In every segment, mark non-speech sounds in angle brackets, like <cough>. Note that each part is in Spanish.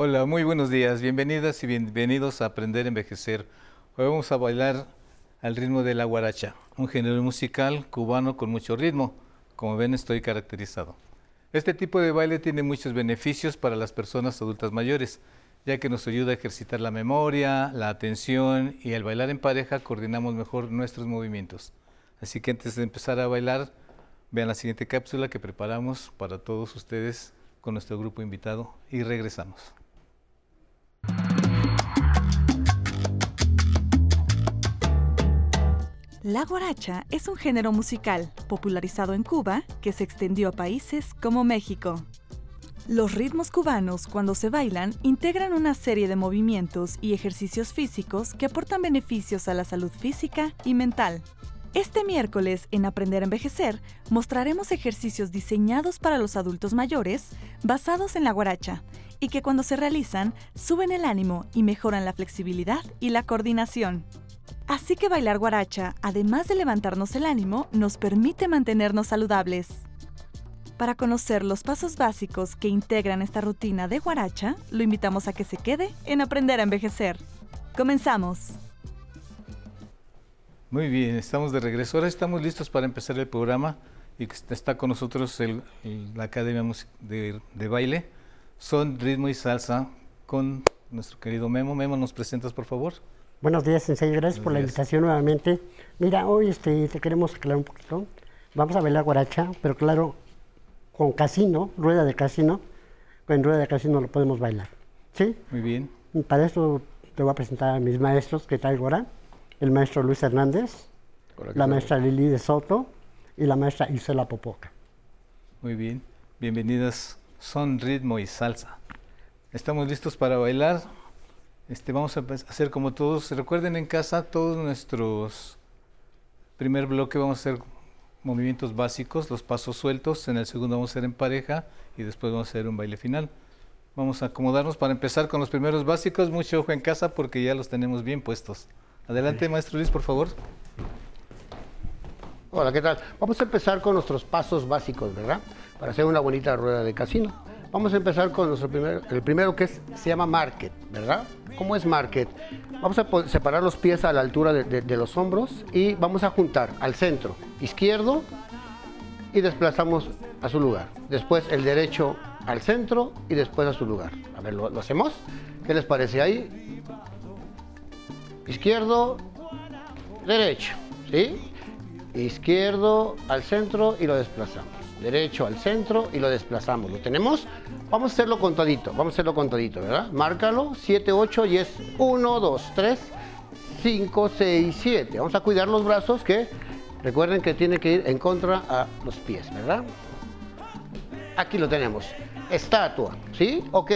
Hola, muy buenos días. Bienvenidas y bienvenidos a Aprender a Envejecer. Hoy vamos a bailar al ritmo de la guaracha, un género musical cubano con mucho ritmo. Como ven, estoy caracterizado. Este tipo de baile tiene muchos beneficios para las personas adultas mayores, ya que nos ayuda a ejercitar la memoria, la atención y al bailar en pareja coordinamos mejor nuestros movimientos. Así que antes de empezar a bailar, vean la siguiente cápsula que preparamos para todos ustedes con nuestro grupo invitado y regresamos. La guaracha es un género musical popularizado en Cuba que se extendió a países como México. Los ritmos cubanos, cuando se bailan, integran una serie de movimientos y ejercicios físicos que aportan beneficios a la salud física y mental. Este miércoles, en Aprender a Envejecer, mostraremos ejercicios diseñados para los adultos mayores basados en la guaracha y que cuando se realizan suben el ánimo y mejoran la flexibilidad y la coordinación. Así que bailar guaracha, además de levantarnos el ánimo, nos permite mantenernos saludables. Para conocer los pasos básicos que integran esta rutina de guaracha, lo invitamos a que se quede en Aprender a Envejecer. Comenzamos. Muy bien, estamos de regreso. Ahora estamos listos para empezar el programa y está con nosotros la Academia de, de Baile, Son Ritmo y Salsa, con nuestro querido Memo. Memo, ¿nos presentas, por favor? Buenos días, Sensei. Gracias por la invitación nuevamente. Mira, hoy este, te queremos aclarar un poquito. Vamos a bailar guaracha, pero claro, con casino, rueda de casino. Con rueda de casino lo podemos bailar. ¿Sí? Muy bien. para esto te voy a presentar a mis maestros que traigo ahora el maestro Luis Hernández, la maestra Lili de Soto y la maestra Isela Popoca. Muy bien, bienvenidas. Son ritmo y salsa. Estamos listos para bailar. Este, vamos a hacer como todos. Recuerden en casa todos nuestros primer bloque vamos a hacer movimientos básicos, los pasos sueltos. En el segundo vamos a hacer en pareja y después vamos a hacer un baile final. Vamos a acomodarnos para empezar con los primeros básicos. Mucho ojo en casa porque ya los tenemos bien puestos. Adelante, maestro Luis, por favor. Hola, ¿qué tal? Vamos a empezar con nuestros pasos básicos, ¿verdad? Para hacer una bonita rueda de casino. Vamos a empezar con nuestro primero, el primero que se llama market, ¿verdad? ¿Cómo es market? Vamos a separar los pies a la altura de, de los hombros y vamos a juntar al centro izquierdo y desplazamos a su lugar. Después el derecho al centro y después a su lugar. A ver, ¿lo, lo hacemos? ¿Qué les parece ahí? izquierdo, derecho, ¿sí? Izquierdo al centro y lo desplazamos. Derecho al centro y lo desplazamos. ¿Lo tenemos? Vamos a hacerlo contadito, vamos a hacerlo contadito, ¿verdad? Márcalo, 7, 8 y es 1, 2, 3, 5, 6, 7. Vamos a cuidar los brazos que recuerden que tiene que ir en contra a los pies, ¿verdad? Aquí lo tenemos. Estatua, ¿sí? Ok.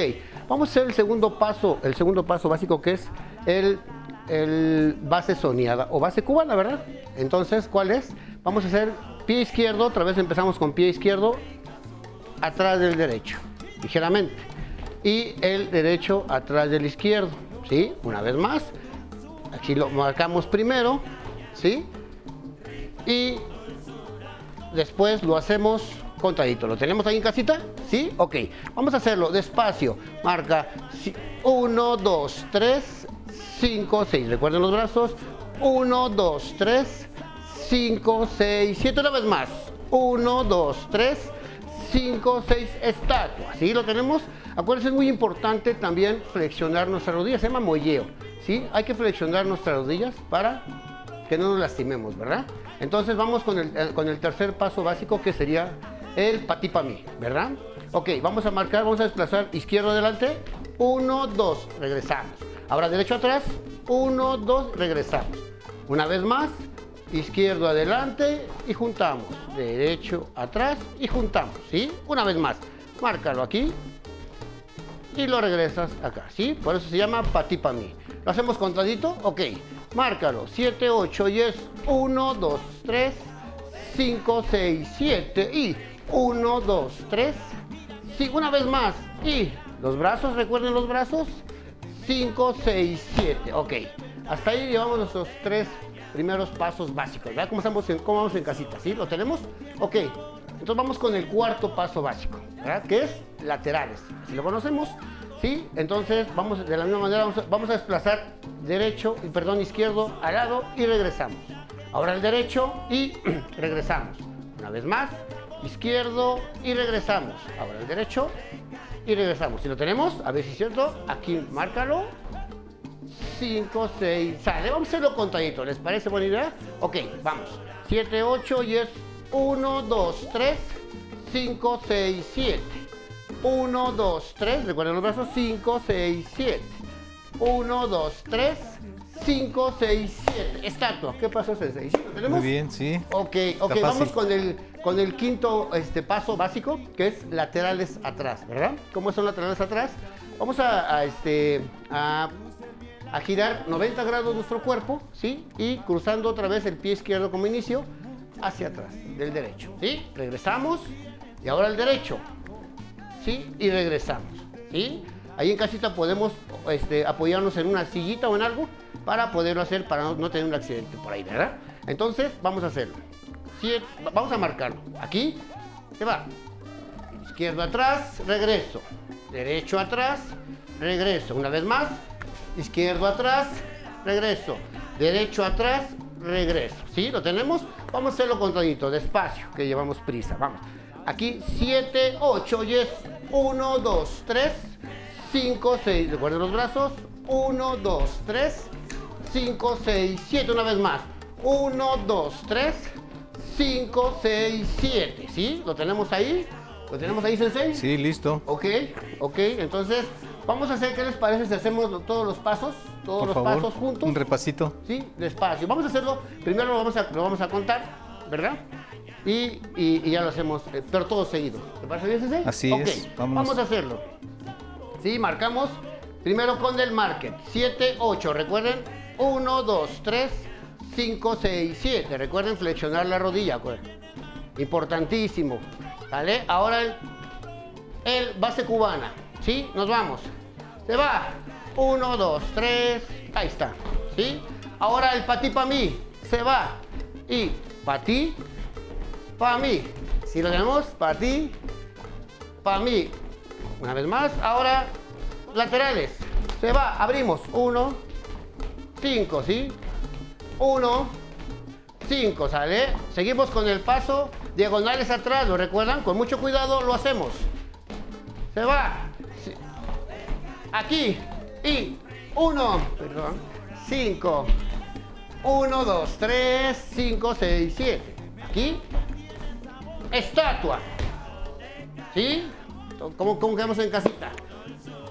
Vamos a hacer el segundo paso, el segundo paso básico que es el el base soñada o base cubana, ¿verdad? Entonces, ¿cuál es? Vamos a hacer pie izquierdo, otra vez empezamos con pie izquierdo atrás del derecho, ligeramente. Y el derecho atrás del izquierdo, ¿sí? Una vez más. Aquí lo marcamos primero, ¿sí? Y después lo hacemos contadito. ¿Lo tenemos ahí en casita? ¿Sí? Ok. Vamos a hacerlo despacio. Marca 1, 2, 3, 5, 6. Recuerden los brazos. 1, 2, 3, 5, 6, 7. Una vez más. 1, 2, 3, 5, 6. Estatua. ¿Sí? Lo tenemos. Acuérdense, es muy importante también flexionar nuestras rodillas. Se llama molleo. ¿Sí? Hay que flexionar nuestras rodillas para que no nos lastimemos, ¿verdad? Entonces vamos con el, eh, con el tercer paso básico que sería el patipamí, ¿verdad? Ok, vamos a marcar, vamos a desplazar izquierdo adelante. 1, 2, regresamos. Ahora derecho atrás, 1, 2, regresamos. Una vez más, izquierdo adelante y juntamos. Derecho atrás y juntamos, ¿sí? Una vez más, márcalo aquí y lo regresas acá, ¿sí? Por eso se llama patipamí. ¿Lo hacemos contadito? Ok, márcalo. 7, 8 y es 1, 2, 3, 5, 6, 7 y 1, 2, 3, sí, una vez más y los brazos, recuerden los brazos, 5, 6, 7. Ok. Hasta ahí llevamos nuestros tres primeros pasos básicos. ¿Verdad? ¿Cómo, en, cómo vamos en casita? ¿Sí? ¿Lo tenemos? Ok. Entonces vamos con el cuarto paso básico, ¿verdad? Que es laterales. Si lo conocemos, ¿sí? Entonces vamos de la misma manera, vamos a, vamos a desplazar derecho, y perdón, izquierdo al lado y regresamos. Ahora el derecho y <clears throat> regresamos. Una vez más, izquierdo y regresamos. Ahora el derecho y regresamos. Si lo tenemos, a ver si es cierto, aquí márcalo. 5, 6, sale. Vamos a hacerlo contadito. ¿Les parece buena idea? Ok, vamos. 7, 8 y es 1, 2, 3, 5, 6, 7. 1, 2, 3. Recuerden los brazos. 5, 6, 7. 1, 2, 3, 5, 6, 7. Estatua. ¿Qué pasó? ¿Sí lo tenemos? Muy bien, sí. Ok, ok, vamos con el, con el quinto este, paso básico, que es laterales atrás, ¿verdad? ¿Cómo son laterales atrás? Vamos a, a, este, a, a girar 90 grados nuestro cuerpo, ¿sí? Y cruzando otra vez el pie izquierdo como inicio hacia atrás, del derecho, ¿sí? Regresamos y ahora el derecho, ¿sí? Y regresamos, ¿sí? Ahí en casita podemos este, apoyarnos en una sillita o en algo para poderlo hacer, para no, tener un accidente por ahí, ¿verdad? Entonces, vamos a hacerlo. Siete- vamos a marcarlo. Aquí se va. Izquierdo atrás, regreso. Derecho atrás, regreso. Una vez más. Izquierdo atrás, regreso. Derecho atrás, regreso. ¿Sí? ¿Lo tenemos? Vamos a hacerlo contadito, despacio, que llevamos prisa. Vamos. Aquí 7, 8 y es 1, 2, 3, 5, 6. Recuerden los brazos. 1, 2, 3, 5, 6, 7. Una vez más. 1, 2, 3, 5, 6, 7. ¿Sí? ¿Lo tenemos ahí? ¿Lo tenemos ahí, Sensei? Sí, listo. Ok, ok. Entonces, vamos a hacer, ¿qué les parece si hacemos lo- todos los pasos? Todos Por los favor, pasos juntos. un repasito. Sí, despacio. Vamos a hacerlo. Primero lo vamos a, lo vamos a contar, ¿verdad? Y, y- y ya lo hacemos, eh, pero todo seguido. ¿Te parece bien, Sensei? Así Ok, es, vámonos. Vamos a hacerlo. Sí, marcamos. Primero con el market. 7, 8. Recuerden. 1, 2, 3, 5, 6, 7. Recuerden flexionar la rodilla. acuérdense. Importantísimo. ¿Vale? Ahora el, el base cubana. ¿Sí? Nos vamos. Se va. 1, 2, 3. Ahí está. ¿Sí? Ahora el patí para mí. Se va. Y patí para mí. Si lo tenemos, para ti, para mí. Una vez más, ahora laterales. Se va, abrimos. Uno, cinco, ¿sí? Uno, cinco, ¿sale? Seguimos con el paso. Diagonales atrás, ¿lo recuerdan? Con mucho cuidado lo hacemos. Se va. Aquí. Y uno, perdón, cinco. Uno, dos, tres, cinco, seis, siete. Aquí. Estatua. ¿Sí? ¿Cómo, cómo quedamos en casita?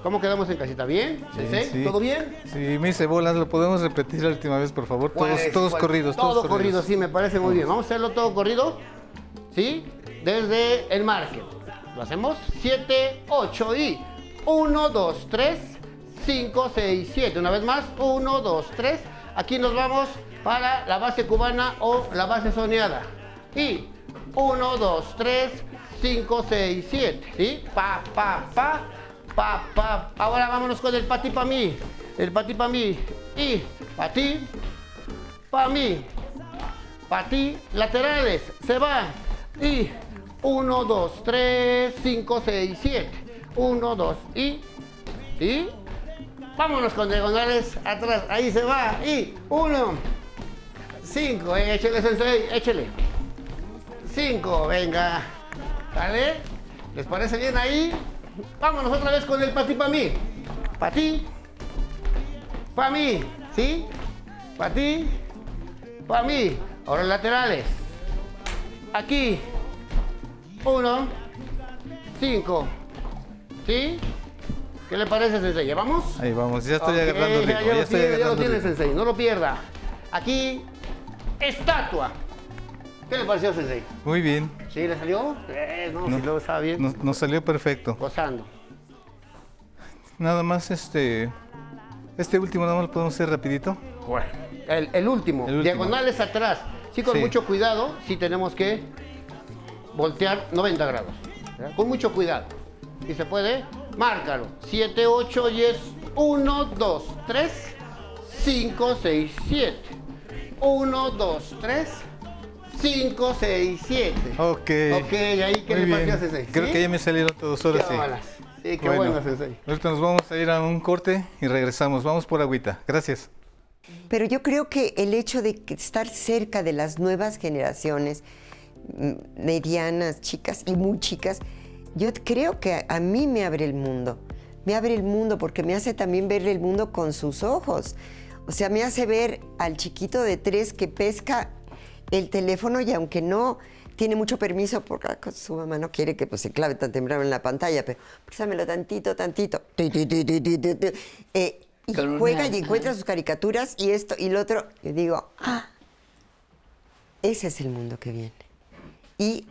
¿Cómo quedamos en casita? ¿Bien? ¿Sensei? sí. ¿Todo bien? Sí, me hice bolas. ¿Lo podemos repetir la última vez, por favor? Todos, Pues, todos pues, corridos. Todo todos corrido, corridos. sí, me parece muy bien. Vamos a hacerlo todo corrido. ¿Sí? Desde el market. Lo hacemos 7, 8 y 1, 2, 3, 5, 6, 7. Una vez más, 1, 2, 3. Aquí nos vamos para la base cubana o la base soñada. Y 1, 2, 3, 5, 6, 7. ¿Sí? Pa, pa, pa, pa, pa. Ahora vámonos con el pati pa' mí. El pati pa' mí. Y pa' ti, pa' mí. Pa' ti, laterales. Se va. Y 1, 2, 3, 5, 6, 7. 1, 2 y. ¿Sí? Vámonos con diagonales atrás. Ahí se va. Y 1, 5. Échele, sensei. Échele. 5. Venga. ¿Vale? ¿Les parece bien ahí? Vámonos otra vez con el pa' ti, pa' mí. Pa' ti. Pa' mí. ¿Sí? Pa' ti. Pa' mí. Ahora laterales. Aquí. Uno. Cinco. ¿Sí? ¿Qué le parece, Sensei? ¿Llevamos? Ahí vamos, ya estoy Ok, agarrando ritmo. ya, Ya, ya lo estoy tiene, ya lo agarrando tiene. Sensei. No lo pierda. Aquí. Estatua. ¿Qué le pareció, Sensei? Muy bien, ¿Sí le salió? Eh, no, No. si luego estaba bien. nos, salió perfecto. Gozando. Nada más este, este último nada más lo podemos hacer rapidito. Bueno, el, el último, El último. diagonales atrás. Sí, con Sí. mucho cuidado, sí tenemos que voltear 90 grados. ¿verdad? Con mucho cuidado. Si se puede, márcalo. 7, 8 y es 1, 2, 3, 5, 6, 7. 1, 2, 3, 5, 6, 7. Ok. Ok, ahí qué Muy le bien. pareció, Sensei. Creo ¿Sí? que ya me salieron todos ahora Qué sí. Sí, qué Bueno, bueno, Sensei. Ahorita nos vamos a ir a un corte y regresamos. Vamos por agüita. Gracias. Pero yo creo que el hecho de que estar cerca de las nuevas generaciones, mm, medianas, chicas y muy chicas, yo creo que a mí me abre el mundo. Me abre el mundo porque me hace también ver el mundo con sus ojos. O sea, me hace ver al chiquito de tres que pesca el teléfono y aunque no tiene mucho permiso porque su mamá no quiere que pues, se clave tan temprano en la pantalla, pero préstamelo tantito, tantito. Tu. Eh, y Con una- juega y encuentra sus caricaturas y esto y lo otro. Yo digo, ah, ese es el mundo que viene. Y,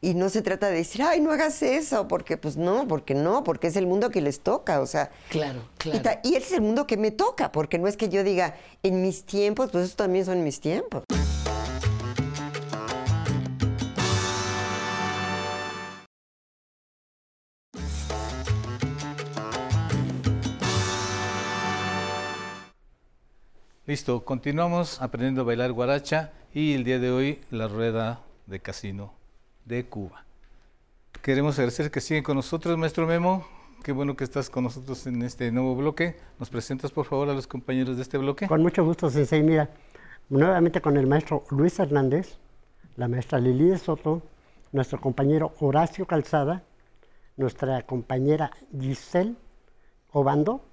y no se trata de decir, ay, no hagas eso, porque pues no, porque no, porque es el mundo que les toca, o sea. Claro, Y, claro. ta- y ese es el mundo que me toca, porque no es que yo diga, en mis tiempos, pues eso también son mis tiempos. Listo, continuamos aprendiendo a bailar guaracha y el día de hoy la rueda de casino de Cuba. Queremos agradecer que siguen con nosotros, maestro Memo. Qué bueno que estás con nosotros en este nuevo bloque. ¿Nos presentas, por favor, a los compañeros de este bloque? Con mucho gusto, Sensei. Mira, nuevamente con el maestro Luis Hernández, la maestra Lili de Soto, nuestro compañero Horacio Calzada, nuestra compañera Giselle Obando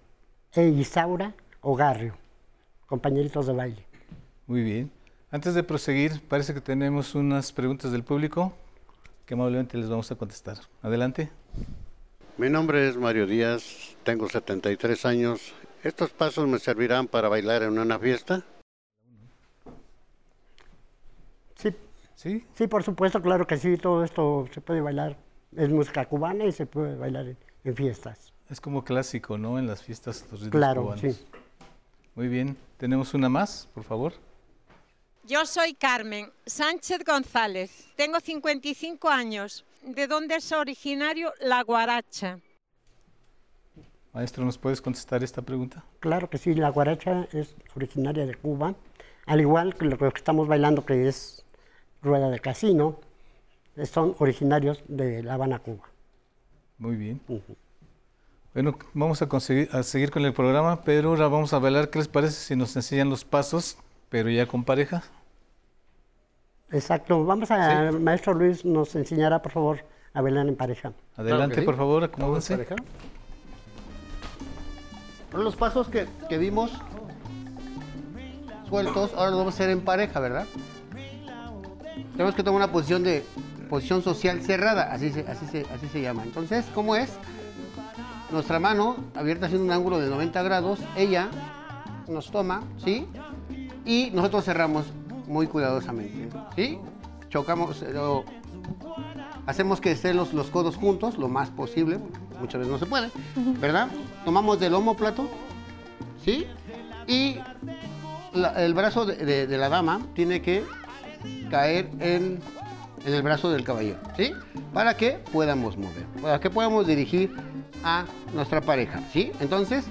e Isaura Ogarrio, compañeritos de baile. Muy bien. Antes de proseguir, parece que tenemos unas preguntas del público que amablemente les vamos a contestar. Adelante. Mi nombre es Mario Díaz, tengo 73 años. ¿Estos pasos me servirán para bailar en una fiesta? Sí, ¿Sí? sí, por supuesto, claro que sí, todo esto se puede bailar. Es música cubana y se puede bailar en, en fiestas. Es como clásico, ¿no? En las fiestas, los ritmos Claro, cubanos. sí. Muy bien. ¿Tenemos una más, por favor? Yo soy Carmen Sánchez González, tengo 55 años. ¿De dónde es originario la guaracha? Maestro, ¿nos puedes contestar esta pregunta? Claro que sí, la guaracha es originaria de Cuba, al igual que lo que estamos bailando que es rueda de casino, son originarios de La Habana, Cuba. Muy bien. Bueno, vamos a, conseguir, a seguir con el programa, pero ahora vamos a bailar. ¿Qué les parece si nos enseñan los pasos, pero ya con pareja? Exacto, vamos a, maestro Luis nos enseñará por favor a bailar en pareja. Adelante, por favor, ¿Vamos acomódense. pareja? Los pasos que, que vimos sueltos, ahora los vamos a hacer en pareja, ¿verdad? Tenemos que tomar una posición de posición social cerrada, así se, así se, así se llama. Entonces, ¿cómo es? Nuestra mano abierta haciendo un ángulo de 90 grados, ella nos toma, ¿sí? Y nosotros cerramos muy cuidadosamente, ¿sí? Chocamos, eh, hacemos que estén los, los codos juntos lo más posible, muchas veces no se puede, ¿verdad? Tomamos del plato, ¿sí? Y la- el brazo de, de- de la dama tiene que caer en, en el brazo del caballero, ¿sí? Para que podamos mover, para que podamos dirigir a nuestra pareja, ¿sí? Entonces,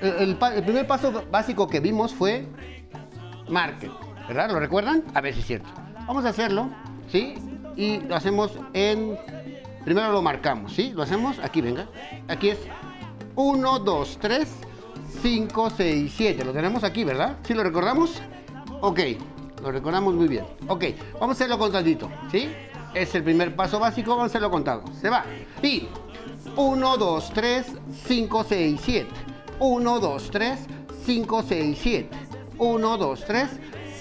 el, el pa- el primer paso básico que vimos fue marque, ¿verdad? ¿Lo recuerdan? A ver si es cierto. Vamos a hacerlo, ¿sí? Y lo hacemos en... Primero lo marcamos, ¿sí? Lo hacemos, aquí venga. Aquí es 1, 2, 3, 5, 6, 7. Lo tenemos aquí, ¿verdad? ¿Sí lo recordamos? Ok, lo recordamos muy bien. Ok, vamos a hacerlo contadito, ¿sí? Es el primer paso básico, vamos a hacerlo contado. Se va. Y 1, 2, 3, 5, 6, 7. 1, 2, 3, 5, 6, 7. 1, 2, 3,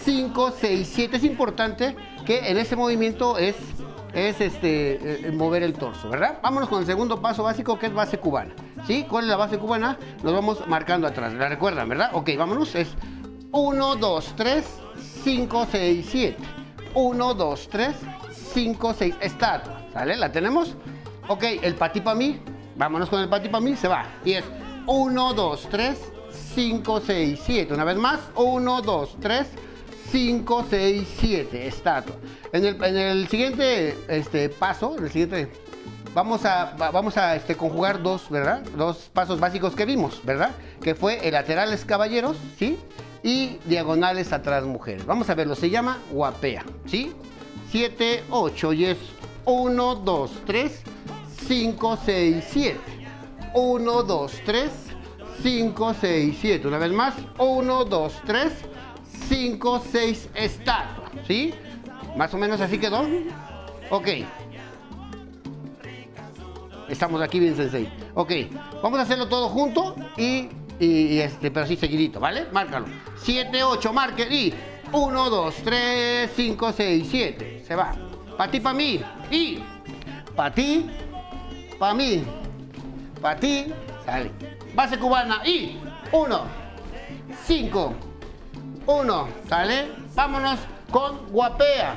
5, 6, 7. Es importante que en ese movimiento es, es este, eh, mover el torso, ¿verdad? Vámonos con el segundo paso básico que es base cubana. ¿Sí? ¿Cuál es la base cubana? Nos vamos marcando atrás. ¿La recuerdan, verdad? Ok, vámonos. Es 1, 2, 3, 5, 6, 7. 1, 2, 3, 5, 6. Estatua. ¿Sale? ¿La tenemos? Ok, el pati pa' mí. Vámonos con el pati pa' mí. Se va. Y es 1, 2, 3, 5, 6, 7. Una vez más. 1, 2, 3, 5, 6, 7. Estatua. En el, en el siguiente este, paso, en el siguiente Vamos a, va- vamos a este, conjugar dos, ¿verdad? Dos pasos básicos que vimos, ¿verdad? Que fue el laterales caballeros, ¿sí? y diagonales atrás mujeres. Vamos a verlo, se llama guapea, ¿sí? 7, 8 y es 1, 2, 3, 5, 6, 7. 1, 2, 3, 5, 6, 7. Una vez más, 1, 2, 3, 5, 6, estatua, ¿sí? Más o menos así quedó. Ok. Estamos aquí bien sensei. Ok, vamos a hacerlo todo junto y, y, y este, pero así seguidito, ¿vale? Márcalo. 7, 8, marque y 1, 2, 3, 5, 6, 7. Se va. Pa' ti, pa' mí. Y pa' ti, pa' mí. Pa' ti, sale. Base cubana y 1, 5, 1, ¿sale? Vámonos con guapea.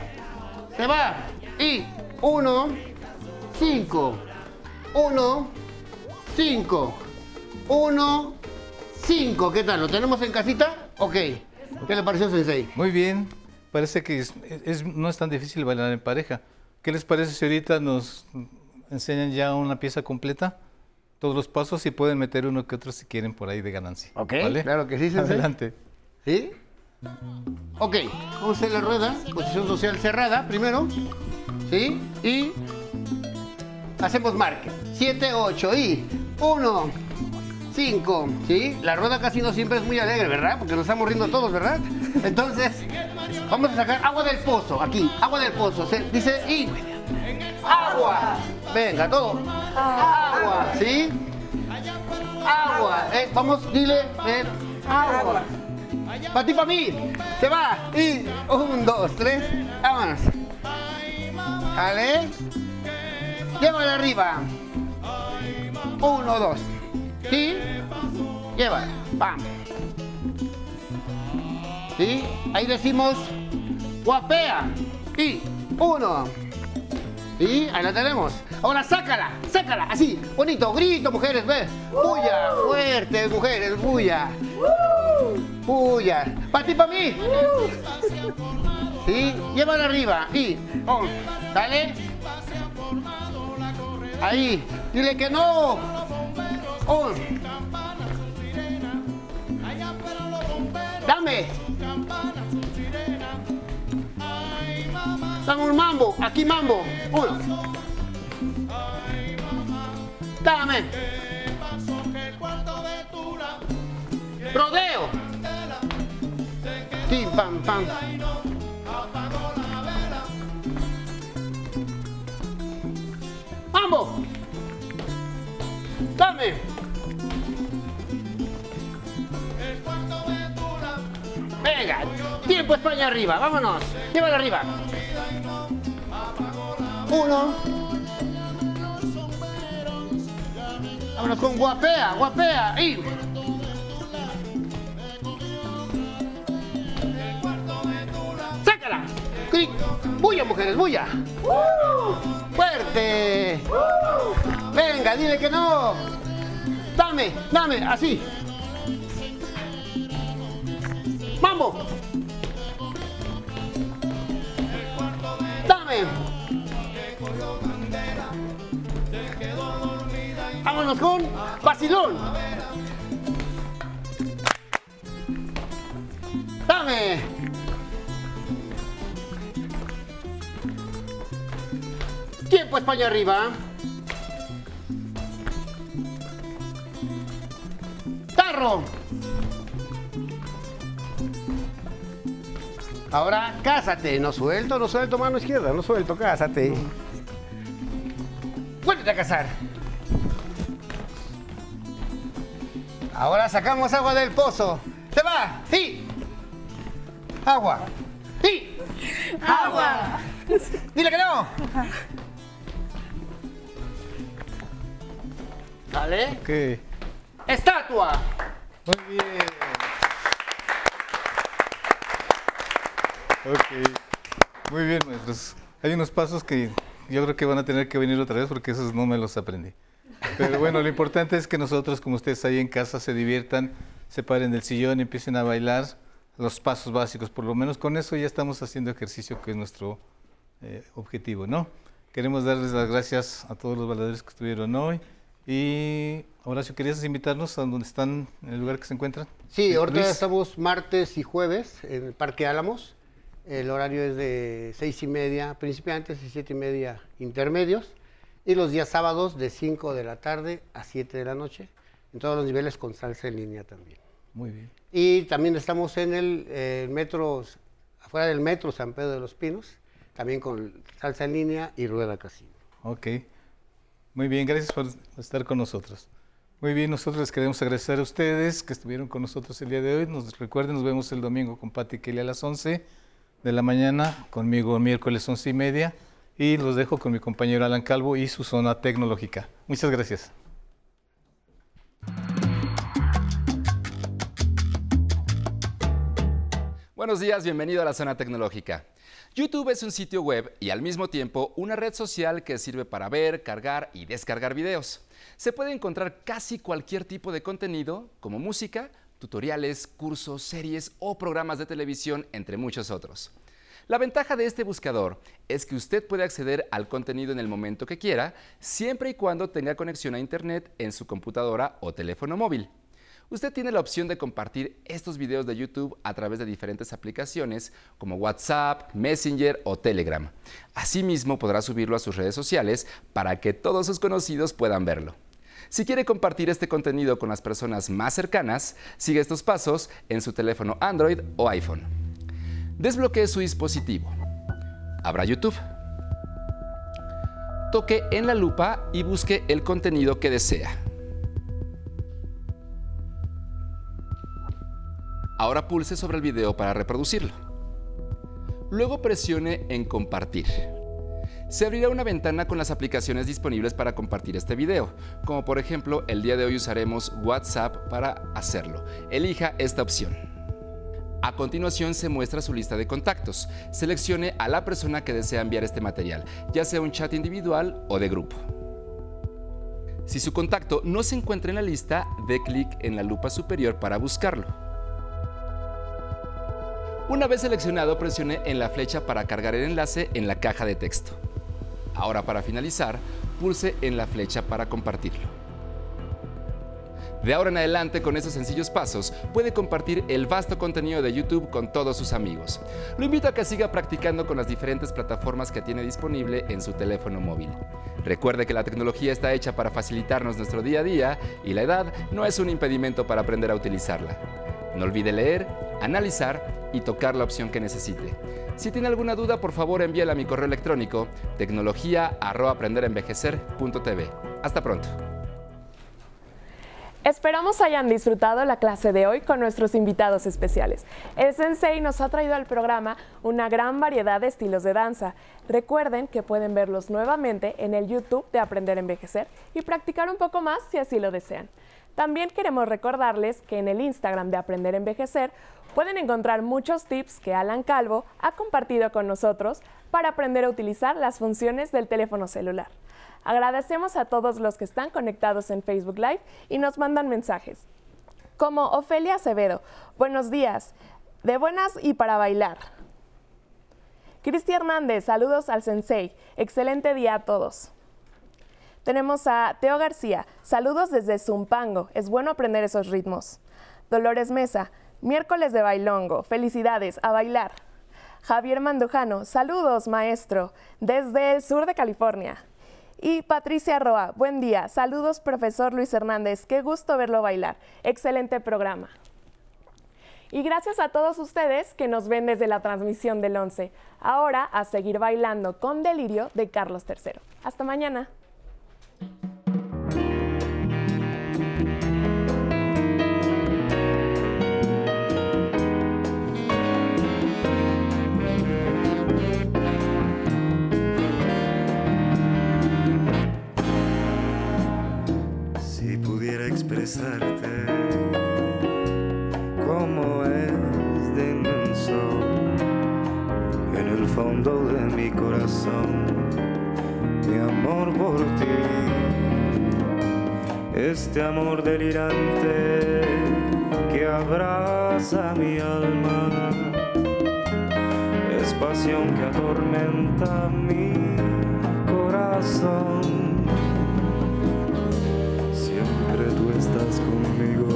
Se va. Y 1, 5, 1, 5, 1, 5. ¿Qué tal? ¿Lo tenemos en casita? Ok. ¿Qué le pareció, Sensei? Muy bien, parece que es- es- no es tan difícil bailar en pareja. ¿Qué les parece si ahorita nos enseñan ya una pieza completa? Todos los pasos y pueden meter uno que otro si quieren por ahí de ganancia. Ok, ¿vale? claro que sí, Sensei. Adelante. ¿Sí? Ok, vamos a hacer la rueda, posición social cerrada primero, ¿sí? Y hacemos marque. 7, 8 y 1, 5, ¿sí? La rueda casi no siempre es muy alegre, ¿verdad? Porque nos estamos riendo todos, ¿verdad? Entonces, vamos a sacar agua del pozo, aquí, agua del pozo. Dice y agua. Venga, todo. Agua, ¿sí? Agua. Eh, vamos, dile, eh, agua. Para ti, para mí. Se va. Y un, dos, tres. Vámonos. Vale. Llévala arriba. Uno, dos. ¿Sí? Llévala. Vamos. ¿Sí? Ahí decimos guapea. Y uno. ¿Sí? Ahí la tenemos. Ahora sácala, sácala, así, bonito, grito, mujeres, ve. Bulla, fuerte, mujeres, bulla. Bulla. Para ti, para mí. ¿Sí? Llévala arriba. Y, oh, dale. Ahí, dile que no. Oh. Dame. Dame un mambo, aquí mambo. Uno. Dame. Rodeo. Pam, pam. Mambo. Dame. Venga, tiempo España arriba, vámonos. Llévala arriba. Uno. Vámonos con guapea, guapea. Y. Cri- ¡Bulla, mujeres, bulla! ¡Fuerte! Venga, dile que no. Dame, dame, así. ¡Mambo! ¡Dame! Vámonos con vacilón. Dame. Tiempo España arriba. Tarro. Ahora cásate. No suelto, no suelto mano izquierda, no suelto, cásate. Vuélvete a casar. Ahora sacamos agua del pozo. ¡Se va! ¡Sí! Agua. ¡Sí! ¡Agua! ¡Dile que no! ¿Vale? Ok. ¡Estatua! Muy bien. Ok. Muy bien, maestros. Hay unos pasos que yo creo que van a tener que venir otra vez porque esos no me los aprendí. Pero bueno, lo importante es que nosotros, como ustedes ahí en casa, se diviertan, se paren del sillón y empiecen a bailar los pasos básicos. Por lo menos con eso ya estamos haciendo ejercicio, que es nuestro eh, objetivo, ¿no? Queremos darles las gracias a todos los bailadores que estuvieron hoy Y Horacio, ¿querías invitarnos a donde están, en el lugar que se encuentran? Sí, ahorita Luis. estamos martes y jueves en el Parque Álamos. El horario es de seis y media principiantes y siete y media intermedios. Y los días sábados de 5 de la tarde a 7 de la noche. En todos los niveles con salsa en línea también. Muy bien. Y también estamos en el eh, metro, afuera del metro San Pedro de los Pinos, también con salsa en línea y rueda casino. Ok. Muy bien, gracias por estar con nosotros. Muy bien, nosotros les queremos agradecer a ustedes que estuvieron con nosotros el día de hoy. Nos recuerden, nos vemos el domingo con Pati Kelly a las 11 de la mañana, conmigo miércoles 11 y media. Y los dejo con mi compañero Alan Calvo y su zona tecnológica. Muchas gracias. Buenos días, bienvenido a la zona tecnológica. YouTube es un sitio web y al mismo tiempo una red social que sirve para ver, cargar y descargar videos. Se puede encontrar casi cualquier tipo de contenido, como música, tutoriales, cursos, series o programas de televisión, entre muchos otros. La ventaja de este buscador es que usted puede acceder al contenido en el momento que quiera, siempre y cuando tenga conexión a Internet en su computadora o teléfono móvil. Usted tiene la opción de compartir estos videos de YouTube a través de diferentes aplicaciones como WhatsApp, Messenger o Telegram. Asimismo, podrá subirlo a sus redes sociales para que todos sus conocidos puedan verlo. Si quiere compartir este contenido con las personas más cercanas, sigue estos pasos en su teléfono Android o iPhone. Desbloquee su dispositivo. Abra YouTube. Toque en la lupa y busque el contenido que desea. Ahora pulse sobre el video para reproducirlo. Luego presione en compartir. Se abrirá una ventana con las aplicaciones disponibles para compartir este video, como por ejemplo el día de hoy usaremos WhatsApp para hacerlo. Elija esta opción. A continuación se muestra su lista de contactos. Seleccione a la persona que desea enviar este material, ya sea un chat individual o de grupo. Si su contacto no se encuentra en la lista, dé clic en la lupa superior para buscarlo. Una vez seleccionado, presione en la flecha para cargar el enlace en la caja de texto. Ahora para finalizar, pulse en la flecha para compartirlo. De ahora en adelante, con esos sencillos pasos, puede compartir el vasto contenido de YouTube con todos sus amigos. Lo invito a que siga practicando con las diferentes plataformas que tiene disponible en su teléfono móvil. Recuerde que la tecnología está hecha para facilitarnos nuestro día a día y la edad no es un impedimento para aprender a utilizarla. No olvide leer, analizar y tocar la opción que necesite. Si tiene alguna duda, por favor envíela a mi correo electrónico tecnología@aprenderenvejecer.tv. Hasta pronto. Esperamos hayan disfrutado la clase de hoy con nuestros invitados especiales. El Sensei nos ha traído al programa una gran variedad de estilos de danza. Recuerden que pueden verlos nuevamente en el YouTube de Aprender a Envejecer y practicar un poco más si así lo desean. También queremos recordarles que en el Instagram de Aprender a Envejecer pueden encontrar muchos tips que Alan Calvo ha compartido con nosotros para aprender a utilizar las funciones del teléfono celular. Agradecemos a todos los que están conectados en Facebook Live y nos mandan mensajes. Como Ofelia Acevedo, buenos días, de buenas y para bailar. Cristi Hernández, saludos al Sensei, excelente día a todos. Tenemos a Teo García, saludos desde Zumpango, es bueno aprender esos ritmos. Dolores Mesa, miércoles de bailongo, felicidades, a bailar. Javier Mandujano, saludos maestro, desde el sur de California. Y Patricia Roa, buen día. Saludos, profesor Luis Hernández. Qué gusto verlo bailar. Excelente programa. Y gracias a todos ustedes que nos ven desde la transmisión del 11. Ahora a seguir bailando con delirio de Carlos III. Hasta mañana. Si pudiera expresarte como es de inmenso en el fondo de mi corazón, mi amor por ti, este amor delirante que abraza mi alma, es pasión que atormenta mi corazón. Siempre tú estás conmigo.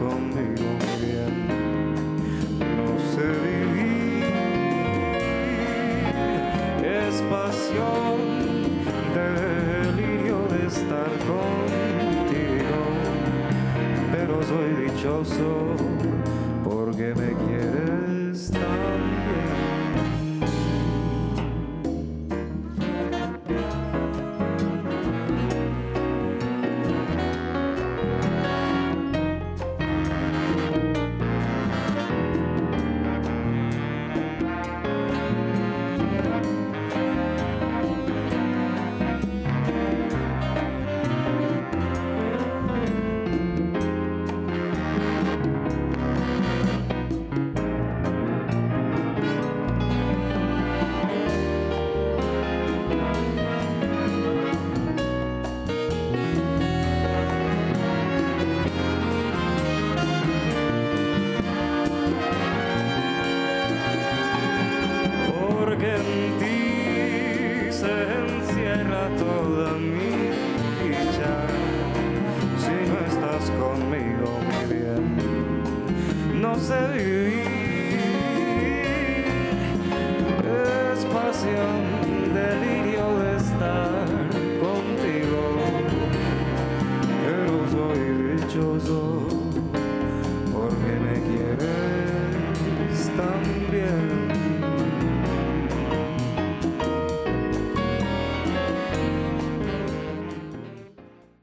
Conmigo bien. No sé vivir, es pasión, delirio de estar contigo, pero soy dichoso porque me